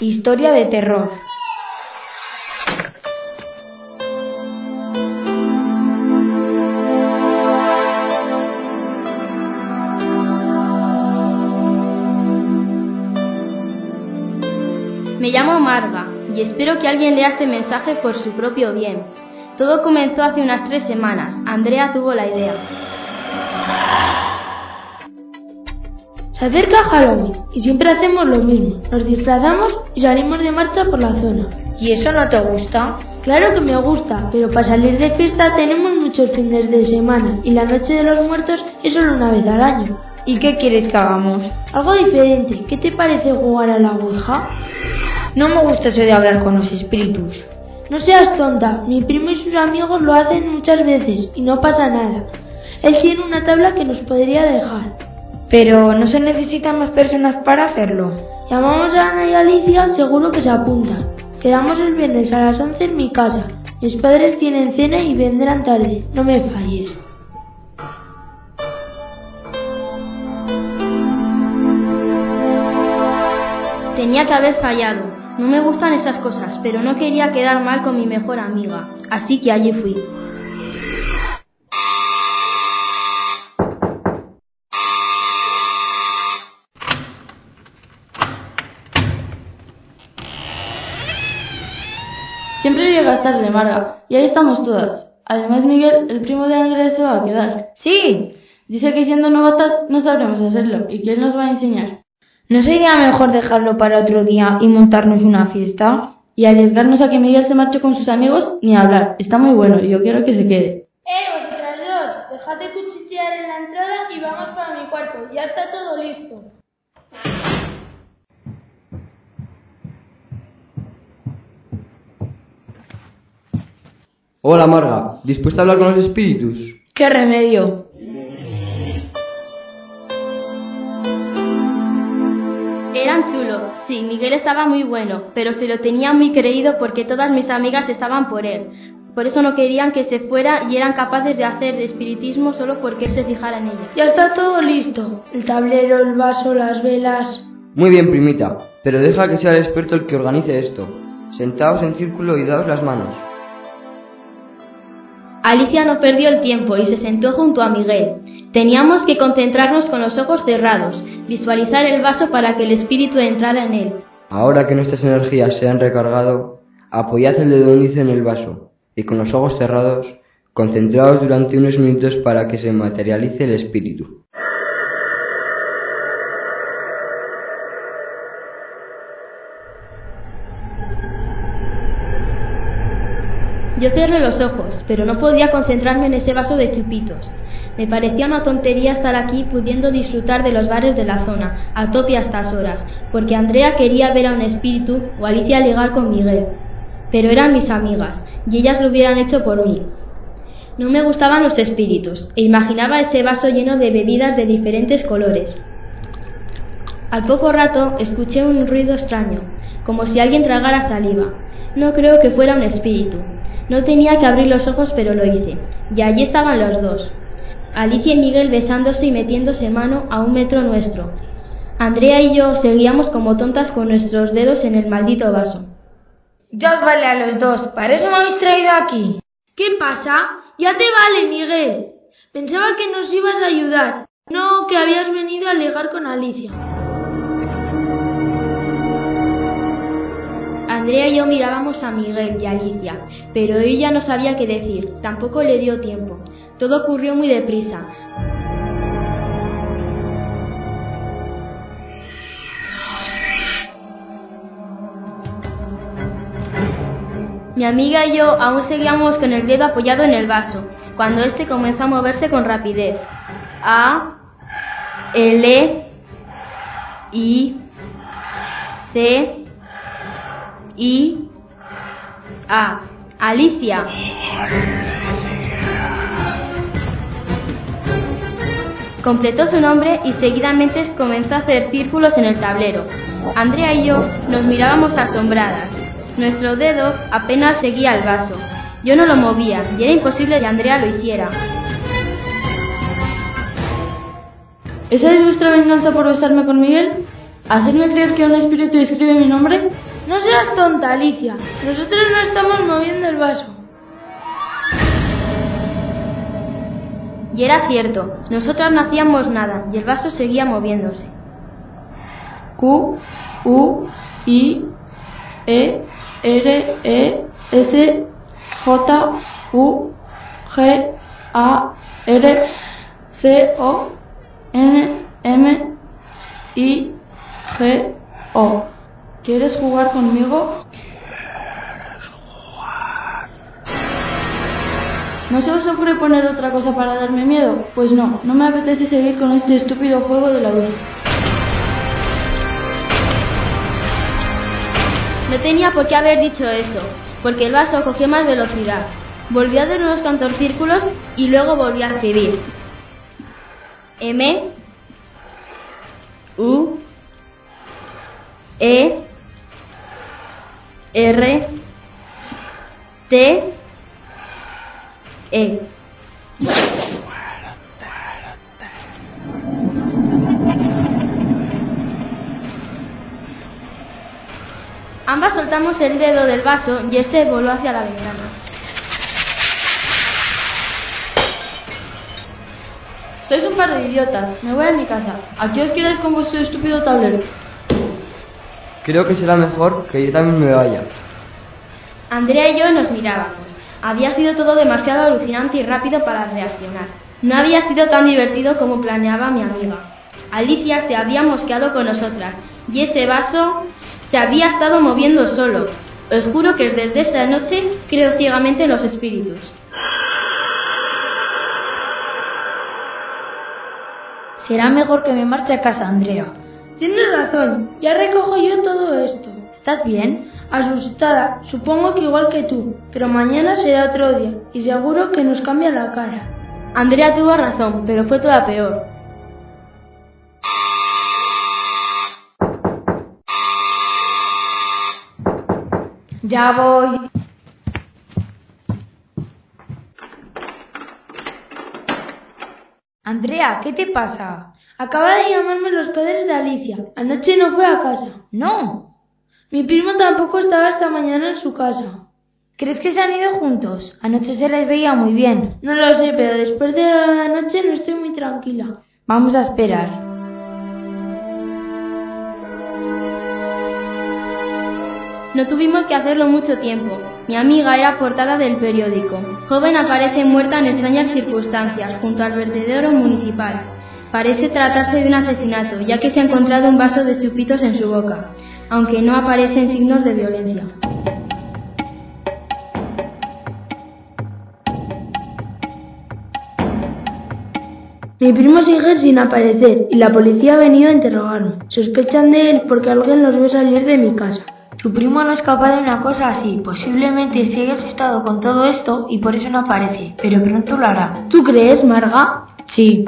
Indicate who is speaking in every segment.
Speaker 1: Historia de terror.
Speaker 2: Me llamo Marga y espero que alguien lea este mensaje por su propio bien. Todo comenzó hace unas tres semanas. Andrea tuvo la idea.
Speaker 3: Se acerca Halloween y siempre hacemos lo mismo. Nos disfrazamos y salimos de marcha por la zona.
Speaker 1: ¿Y eso no te gusta?
Speaker 3: Claro que me gusta, pero para salir de fiesta tenemos muchos fines de semana y la noche de los muertos es solo una vez al año.
Speaker 1: ¿Y qué quieres que hagamos?
Speaker 3: Algo diferente. ¿Qué te parece jugar a la Ouija?
Speaker 1: No me gusta eso de hablar con los espíritus.
Speaker 3: No seas tonta. Mi primo y sus amigos lo hacen muchas veces y no pasa nada. Él tiene una tabla que nos podría dejar.
Speaker 1: Pero no se necesitan más personas para hacerlo.
Speaker 3: Llamamos a Ana y Alicia, seguro que se apuntan. Quedamos el viernes a las 11 en mi casa. Mis padres tienen cena y vendrán tarde. No me falles.
Speaker 2: Tenía que haber fallado. No me gustan esas cosas, pero no quería quedar mal con mi mejor amiga. Así que allí fui.
Speaker 4: Tarde, Marga, y ahí estamos todas. Además, Miguel, el primo de Andrés, se va a quedar.
Speaker 1: Sí.
Speaker 4: Dice que siendo novatas no sabremos hacerlo y que él nos va a enseñar.
Speaker 1: ¿No sería mejor dejarlo para otro día y montarnos una fiesta?
Speaker 4: Y arriesgarnos a que Miguel se marche con sus amigos ni hablar. Está muy bueno y yo quiero que se quede.
Speaker 3: ¡Eh, vosotras dos! Dejad de cuchichear en la entrada y vamos para mi cuarto. Ya está todo listo.
Speaker 5: Hola Marga, ¿dispuesta a hablar con los espíritus?
Speaker 1: ¡Qué remedio!
Speaker 2: Eran chulos, sí, Miguel estaba muy bueno, pero se lo tenía muy creído porque todas mis amigas estaban por él. Por eso no querían que se fuera y eran capaces de hacer espiritismo solo porque él se fijara en ella.
Speaker 3: Ya está todo listo. El tablero, el vaso, las velas.
Speaker 5: Muy bien, primita, pero deja que sea el experto el que organice esto. Sentaos en círculo y daos las manos.
Speaker 2: Alicia no perdió el tiempo y se sentó junto a Miguel. Teníamos que concentrarnos con los ojos cerrados, visualizar el vaso para que el espíritu entrara en él.
Speaker 5: Ahora que nuestras energías se han recargado, apoyad el dedo índice en el vaso y con los ojos cerrados, concentraos durante unos minutos para que se materialice el espíritu.
Speaker 2: Yo cerré los ojos, pero no podía concentrarme en ese vaso de chupitos. Me parecía una tontería estar aquí pudiendo disfrutar de los bares de la zona, a tope a estas horas, porque Andrea quería ver a un espíritu o Alicia ligar con Miguel. Pero eran mis amigas, y ellas lo hubieran hecho por mí. No me gustaban los espíritus, e imaginaba ese vaso lleno de bebidas de diferentes colores. Al poco rato escuché un ruido extraño, como si alguien tragara saliva. No creo que fuera un espíritu. No tenía que abrir los ojos, pero lo hice. Y allí estaban los dos. Alicia y Miguel besándose y metiéndose mano a un metro nuestro. Andrea y yo seguíamos como tontas con nuestros dedos en el maldito vaso.
Speaker 1: Ya os vale a los dos, para eso me habéis traído aquí.
Speaker 3: ¿Qué pasa? Ya te vale, Miguel. Pensaba que nos ibas a ayudar, no que habías venido a ligar con Alicia.
Speaker 2: Andrea y yo mirábamos a Miguel y a Alicia, pero ella no sabía qué decir, tampoco le dio tiempo. Todo ocurrió muy deprisa. Mi amiga y yo aún seguíamos con el dedo apoyado en el vaso, cuando este comenzó a moverse con rapidez. A, L, I, C, I, A. Alicia. Completó su nombre y seguidamente comenzó a hacer círculos en el tablero. Andrea y yo nos mirábamos asombradas. Nuestro dedo apenas seguía el vaso. Yo no lo movía y era imposible que Andrea lo hiciera.
Speaker 4: ¿Esa es vuestra venganza por besarme con Miguel? ¿Hacerme creer que un espíritu escribe mi nombre?
Speaker 3: No seas tonta, Alicia. Nosotros no estamos moviendo el vaso.
Speaker 2: Y era cierto, nosotras no hacíamos nada y el vaso seguía moviéndose.
Speaker 4: Q, U, I, E, R, E, S, J, U, G, A, R, C, O, N, M, I, G, O. ¿Quieres jugar conmigo? ¿No se os ocurre poner otra cosa para darme miedo? Pues no, no me apetece seguir con este estúpido juego de la luz.
Speaker 2: No tenía por qué haber dicho eso, porque el vaso cogió más velocidad. Volvió a dar unos cuantos círculos y luego volvió a escribir. M U E R T E Ambas soltamos el dedo del vaso y este voló hacia la ventana.
Speaker 4: Sois un par de idiotas. Me voy a mi casa. Aquí os quedáis con vuestro estúpido tablero.
Speaker 5: Creo que será mejor que yo también me vaya.
Speaker 2: Andrea y yo nos mirábamos. Había sido todo demasiado alucinante y rápido para reaccionar. No había sido tan divertido como planeaba mi amiga. Alicia se había mosqueado con nosotras y ese vaso se había estado moviendo solo. Os juro que desde esta noche creo ciegamente en los espíritus.
Speaker 1: Será mejor que me marche a casa, Andrea.
Speaker 3: Tienes razón, ya recojo yo todo esto.
Speaker 1: ¿Estás bien?
Speaker 3: Asustada, supongo que igual que tú, pero mañana será otro día y seguro que nos cambia la cara.
Speaker 2: Andrea tuvo razón, pero fue toda peor.
Speaker 1: Ya voy. Andrea, ¿qué te pasa?
Speaker 3: Acaba de llamarme los padres de Alicia. Anoche no fue a casa.
Speaker 1: No.
Speaker 3: Mi primo tampoco estaba esta mañana en su casa.
Speaker 1: ¿Crees que se han ido juntos? Anoche se les veía muy bien.
Speaker 3: No lo sé, pero después de la noche no estoy muy tranquila.
Speaker 1: Vamos a esperar.
Speaker 2: No tuvimos que hacerlo mucho tiempo. Mi amiga era portada del periódico. Joven aparece muerta en extrañas circunstancias junto al vertedero municipal. Parece tratarse de un asesinato, ya que se ha encontrado un vaso de chupitos en su boca, aunque no aparecen signos de violencia.
Speaker 3: Mi primo sigue sin aparecer y la policía ha venido a interrogarme. Sospechan de él porque alguien los ve salir de mi casa.
Speaker 1: Tu primo no es capaz de una cosa así. Posiblemente se haya asustado con todo esto y por eso no aparece, pero pronto lo hará.
Speaker 3: ¿Tú crees, Marga?
Speaker 1: Sí.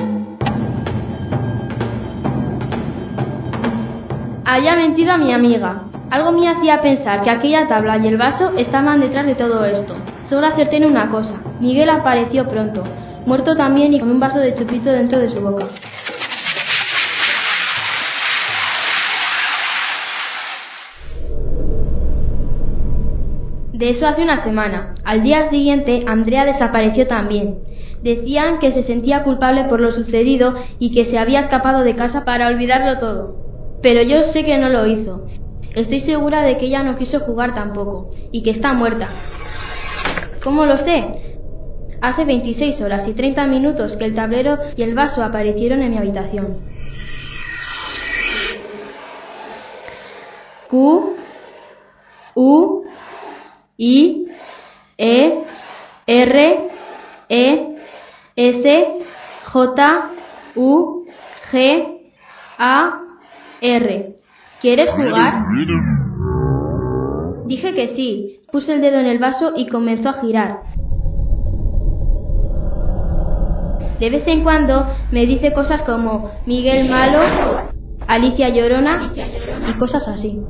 Speaker 2: Había mentido a mi amiga. Algo me hacía pensar que aquella tabla y el vaso estaban detrás de todo esto. Solo acerté en una cosa. Miguel apareció pronto, muerto también y con un vaso de chupito dentro de su boca. De eso hace una semana. Al día siguiente, Andrea desapareció también. Decían que se sentía culpable por lo sucedido y que se había escapado de casa para olvidarlo todo. Pero yo sé que no lo hizo. Estoy segura de que ella no quiso jugar tampoco y que está muerta. ¿Cómo lo sé? Hace 26 horas y 30 minutos que el tablero y el vaso aparecieron en mi habitación. Q U I E R E S J U G A R. ¿Quieres jugar? Dije que sí. Puse el dedo en el vaso y comenzó a girar. De vez en cuando me dice cosas como Miguel Malo, Alicia Llorona y cosas así.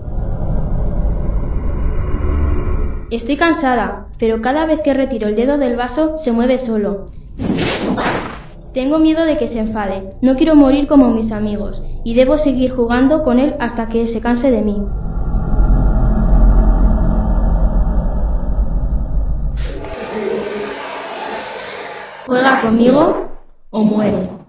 Speaker 2: Estoy cansada, pero cada vez que retiro el dedo del vaso se mueve solo. Tengo miedo de que se enfade. No quiero morir como mis amigos y debo seguir jugando con él hasta que se canse de mí. Juega conmigo o muere.